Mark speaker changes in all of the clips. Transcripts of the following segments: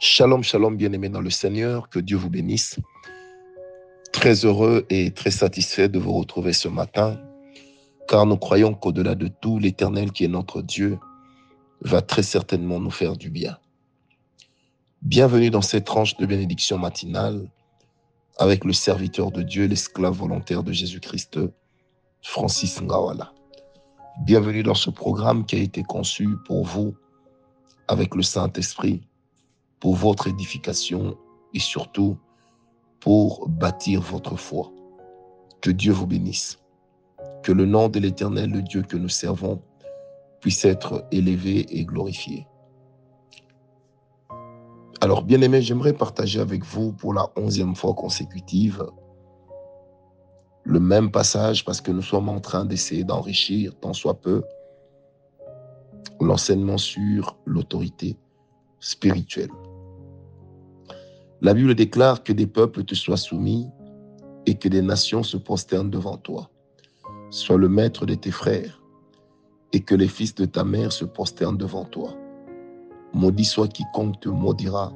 Speaker 1: Shalom, shalom, bien-aimés dans le Seigneur, que Dieu vous bénisse. Très heureux et très satisfait de vous retrouver ce matin, car nous croyons qu'au-delà de tout, l'Éternel qui est notre Dieu va très certainement nous faire du bien. Bienvenue dans cette tranche de bénédiction matinale avec le serviteur de Dieu, l'esclave volontaire de Jésus-Christ, Francis Ngawala. Bienvenue dans ce programme qui a été conçu pour vous avec le Saint-Esprit pour votre édification et surtout pour bâtir votre foi. Que Dieu vous bénisse. Que le nom de l'Éternel, le Dieu que nous servons, puisse être élevé et glorifié. Alors, bien aimé, j'aimerais partager avec vous pour la onzième fois consécutive le même passage parce que nous sommes en train d'essayer d'enrichir, tant soit peu, l'enseignement sur l'autorité spirituelle. La Bible déclare que des peuples te soient soumis et que des nations se prosternent devant toi. Sois le maître de tes frères et que les fils de ta mère se prosternent devant toi. Maudit soit quiconque te maudira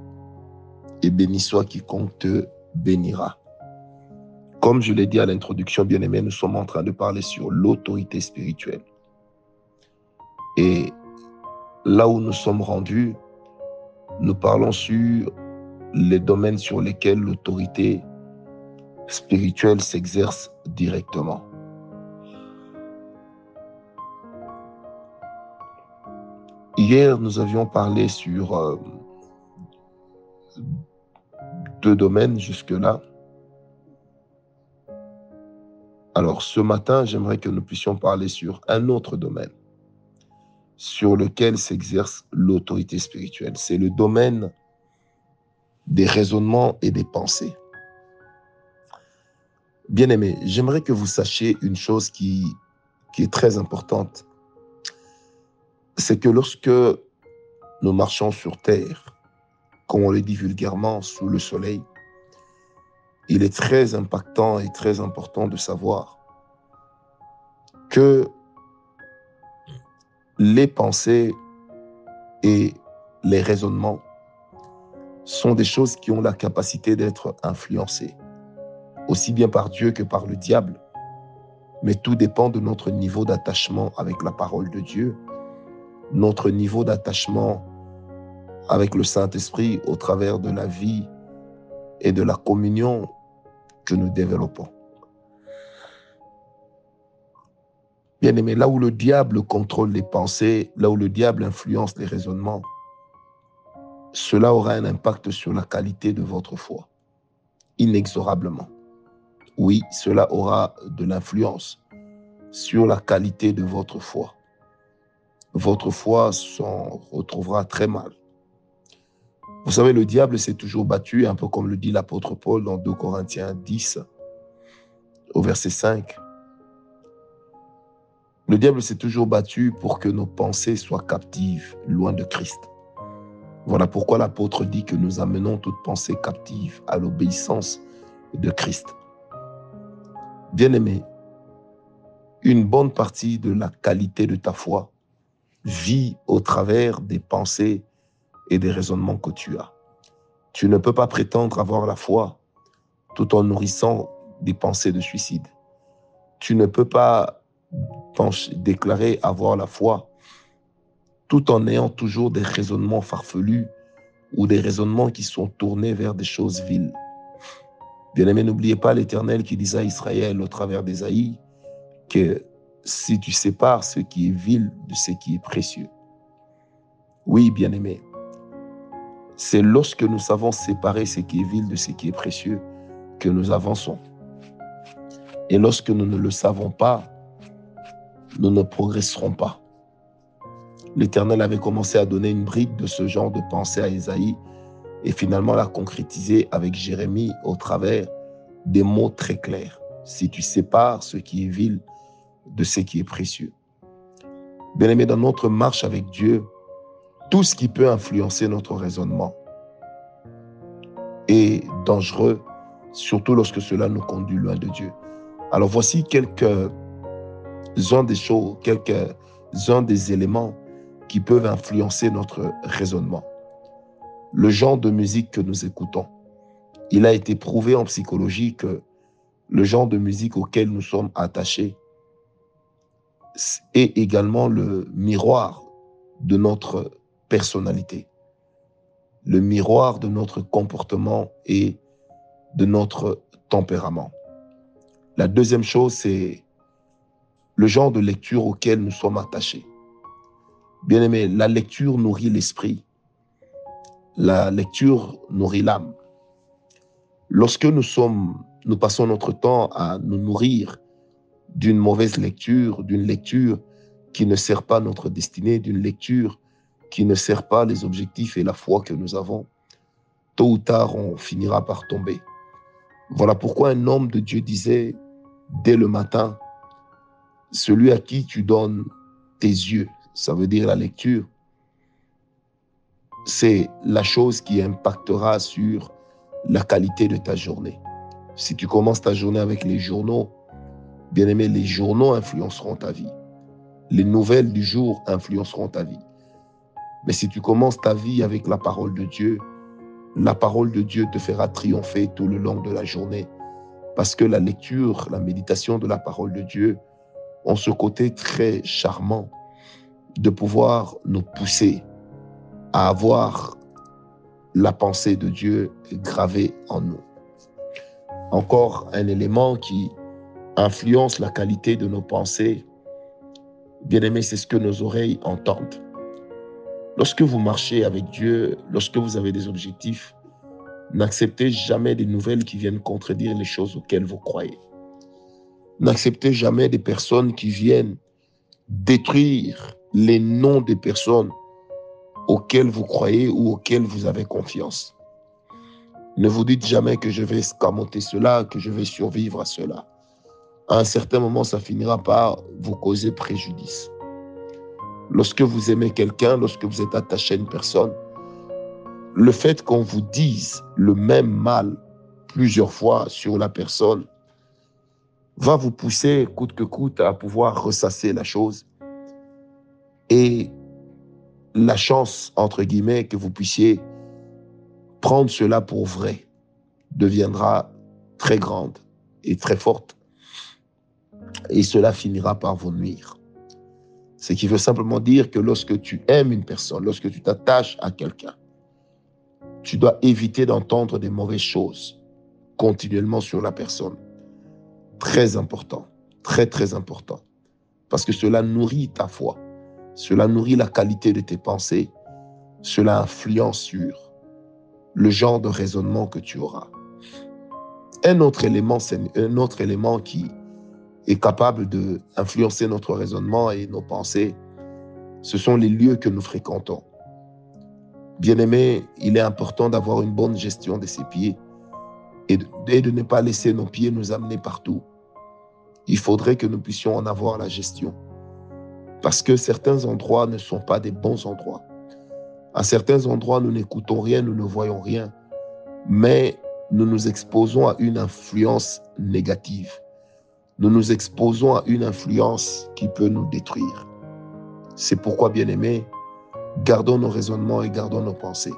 Speaker 1: et béni soit quiconque te bénira. Comme je l'ai dit à l'introduction, bien aimé, nous sommes en train de parler sur l'autorité spirituelle. Et là où nous sommes rendus, nous parlons sur les domaines sur lesquels l'autorité spirituelle s'exerce directement. Hier, nous avions parlé sur euh, deux domaines jusque-là. Alors ce matin, j'aimerais que nous puissions parler sur un autre domaine sur lequel s'exerce l'autorité spirituelle. C'est le domaine des raisonnements et des pensées. Bien aimé, j'aimerais que vous sachiez une chose qui, qui est très importante. C'est que lorsque nous marchons sur terre, comme on le dit vulgairement, sous le soleil, il est très impactant et très important de savoir que les pensées et les raisonnements sont des choses qui ont la capacité d'être influencées, aussi bien par Dieu que par le diable. Mais tout dépend de notre niveau d'attachement avec la parole de Dieu, notre niveau d'attachement avec le Saint-Esprit au travers de la vie et de la communion que nous développons. Bien aimé, là où le diable contrôle les pensées, là où le diable influence les raisonnements, cela aura un impact sur la qualité de votre foi, inexorablement. Oui, cela aura de l'influence sur la qualité de votre foi. Votre foi s'en retrouvera très mal. Vous savez, le diable s'est toujours battu, un peu comme le dit l'apôtre Paul dans 2 Corinthiens 10, au verset 5. Le diable s'est toujours battu pour que nos pensées soient captives, loin de Christ. Voilà pourquoi l'apôtre dit que nous amenons toute pensée captive à l'obéissance de Christ. Bien-aimé, une bonne partie de la qualité de ta foi vit au travers des pensées et des raisonnements que tu as. Tu ne peux pas prétendre avoir la foi tout en nourrissant des pensées de suicide. Tu ne peux pas déclarer avoir la foi tout en ayant toujours des raisonnements farfelus ou des raisonnements qui sont tournés vers des choses viles. Bien-aimé, n'oubliez pas l'Éternel qui disait à Israël au travers d'Ésaïe que si tu sépares ce qui est vil de ce qui est précieux. Oui, bien-aimé, c'est lorsque nous savons séparer ce qui est vil de ce qui est précieux que nous avançons. Et lorsque nous ne le savons pas, nous ne progresserons pas. L'Éternel avait commencé à donner une bride de ce genre de pensée à Isaïe et finalement l'a concrétisé avec Jérémie au travers des mots très clairs. Si tu sépares ce qui est vil de ce qui est précieux. Bien-aimé, dans notre marche avec Dieu, tout ce qui peut influencer notre raisonnement est dangereux, surtout lorsque cela nous conduit loin de Dieu. Alors voici quelques-uns des choses, quelques-uns des éléments qui peuvent influencer notre raisonnement. le genre de musique que nous écoutons. Il a été prouvé en psychologie que le genre de musique auquel nous sommes attachés est également le miroir de notre personnalité, le miroir de notre comportement et de notre tempérament. La deuxième chose, c'est le genre de lecture auquel nous sommes attachés. Bien aimé, la lecture nourrit l'esprit. La lecture nourrit l'âme. Lorsque nous nous passons notre temps à nous nourrir d'une mauvaise lecture, d'une lecture qui ne sert pas notre destinée, d'une lecture qui ne sert pas les objectifs et la foi que nous avons, tôt ou tard, on finira par tomber. Voilà pourquoi un homme de Dieu disait dès le matin, celui à qui tu donnes tes yeux, ça veut dire la lecture, c'est la chose qui impactera sur la qualité de ta journée. Si tu commences ta journée avec les journaux, bien aimé, les journaux influenceront ta vie. Les nouvelles du jour influenceront ta vie. Mais si tu commences ta vie avec la parole de Dieu, la parole de Dieu te fera triompher tout le long de la journée. Parce que la lecture, la méditation de la parole de Dieu ont ce côté très charmant de pouvoir nous pousser à avoir la pensée de Dieu gravée en nous. Encore un élément qui influence la qualité de nos pensées, bien aimé, c'est ce que nos oreilles entendent. Lorsque vous marchez avec Dieu, lorsque vous avez des objectifs, n'acceptez jamais des nouvelles qui viennent contredire les choses auxquelles vous croyez. N'acceptez jamais des personnes qui viennent détruire les noms des personnes auxquelles vous croyez ou auxquelles vous avez confiance. Ne vous dites jamais que je vais escamoter cela, que je vais survivre à cela. À un certain moment, ça finira par vous causer préjudice. Lorsque vous aimez quelqu'un, lorsque vous êtes attaché à une personne, le fait qu'on vous dise le même mal plusieurs fois sur la personne va vous pousser coûte que coûte à pouvoir ressasser la chose. Et la chance, entre guillemets, que vous puissiez prendre cela pour vrai deviendra très grande et très forte. Et cela finira par vous nuire. Ce qui veut simplement dire que lorsque tu aimes une personne, lorsque tu t'attaches à quelqu'un, tu dois éviter d'entendre des mauvaises choses continuellement sur la personne. Très important, très très important. Parce que cela nourrit ta foi, cela nourrit la qualité de tes pensées, cela influence sur le genre de raisonnement que tu auras. Un autre élément, un autre élément qui est capable d'influencer notre raisonnement et nos pensées, ce sont les lieux que nous fréquentons. Bien-aimé, il est important d'avoir une bonne gestion de ses pieds et de ne pas laisser nos pieds nous amener partout. Il faudrait que nous puissions en avoir la gestion. Parce que certains endroits ne sont pas des bons endroits. À certains endroits, nous n'écoutons rien, nous ne voyons rien, mais nous nous exposons à une influence négative nous nous exposons à une influence qui peut nous détruire. C'est pourquoi, bien-aimés, gardons nos raisonnements et gardons nos pensées.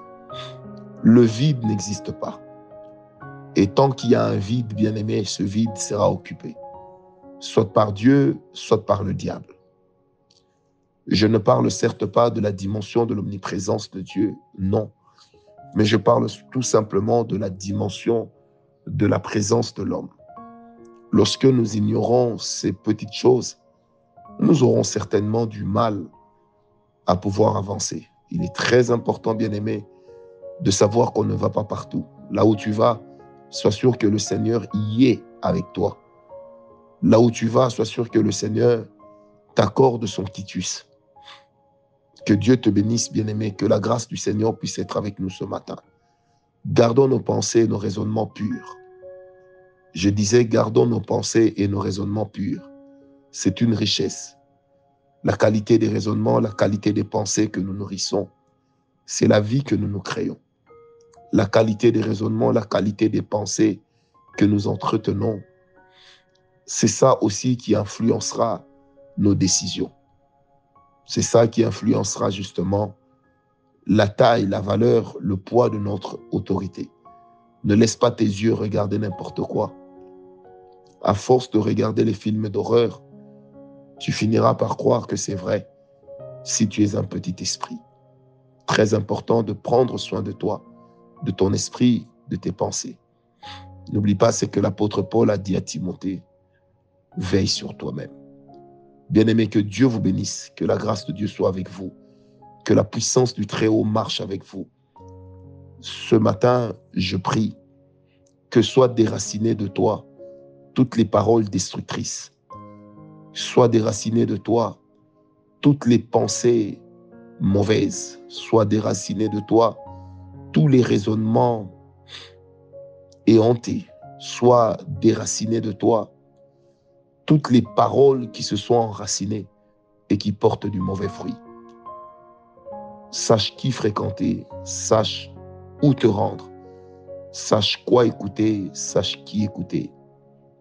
Speaker 1: Le vide n'existe pas. Et tant qu'il y a un vide, bien-aimé, ce vide sera occupé, soit par Dieu, soit par le diable. Je ne parle certes pas de la dimension de l'omniprésence de Dieu, non, mais je parle tout simplement de la dimension de la présence de l'homme. Lorsque nous ignorons ces petites choses, nous aurons certainement du mal à pouvoir avancer. Il est très important, bien aimé, de savoir qu'on ne va pas partout. Là où tu vas, sois sûr que le Seigneur y est avec toi. Là où tu vas, sois sûr que le Seigneur t'accorde son quitus. Que Dieu te bénisse, bien-aimé, que la grâce du Seigneur puisse être avec nous ce matin. Gardons nos pensées et nos raisonnements purs. Je disais, gardons nos pensées et nos raisonnements purs. C'est une richesse. La qualité des raisonnements, la qualité des pensées que nous nourrissons, c'est la vie que nous nous créons. La qualité des raisonnements, la qualité des pensées que nous entretenons, c'est ça aussi qui influencera nos décisions. C'est ça qui influencera justement la taille, la valeur, le poids de notre autorité. Ne laisse pas tes yeux regarder n'importe quoi. À force de regarder les films d'horreur, tu finiras par croire que c'est vrai si tu es un petit esprit. Très important de prendre soin de toi, de ton esprit, de tes pensées. N'oublie pas ce que l'apôtre Paul a dit à Timothée. Veille sur toi-même. Bien-aimé, que Dieu vous bénisse, que la grâce de Dieu soit avec vous, que la puissance du Très-Haut marche avec vous. Ce matin, je prie que soient déracinées de toi toutes les paroles destructrices, soient déracinées de toi toutes les pensées mauvaises, soient déracinées de toi tous les raisonnements éhontés, soient déracinés de toi toutes les paroles qui se sont enracinées et qui portent du mauvais fruit. Sache qui fréquenter, sache où te rendre, sache quoi écouter, sache qui écouter.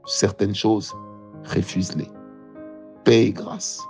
Speaker 1: Certaines choses, refuse-les. Paix et grâce.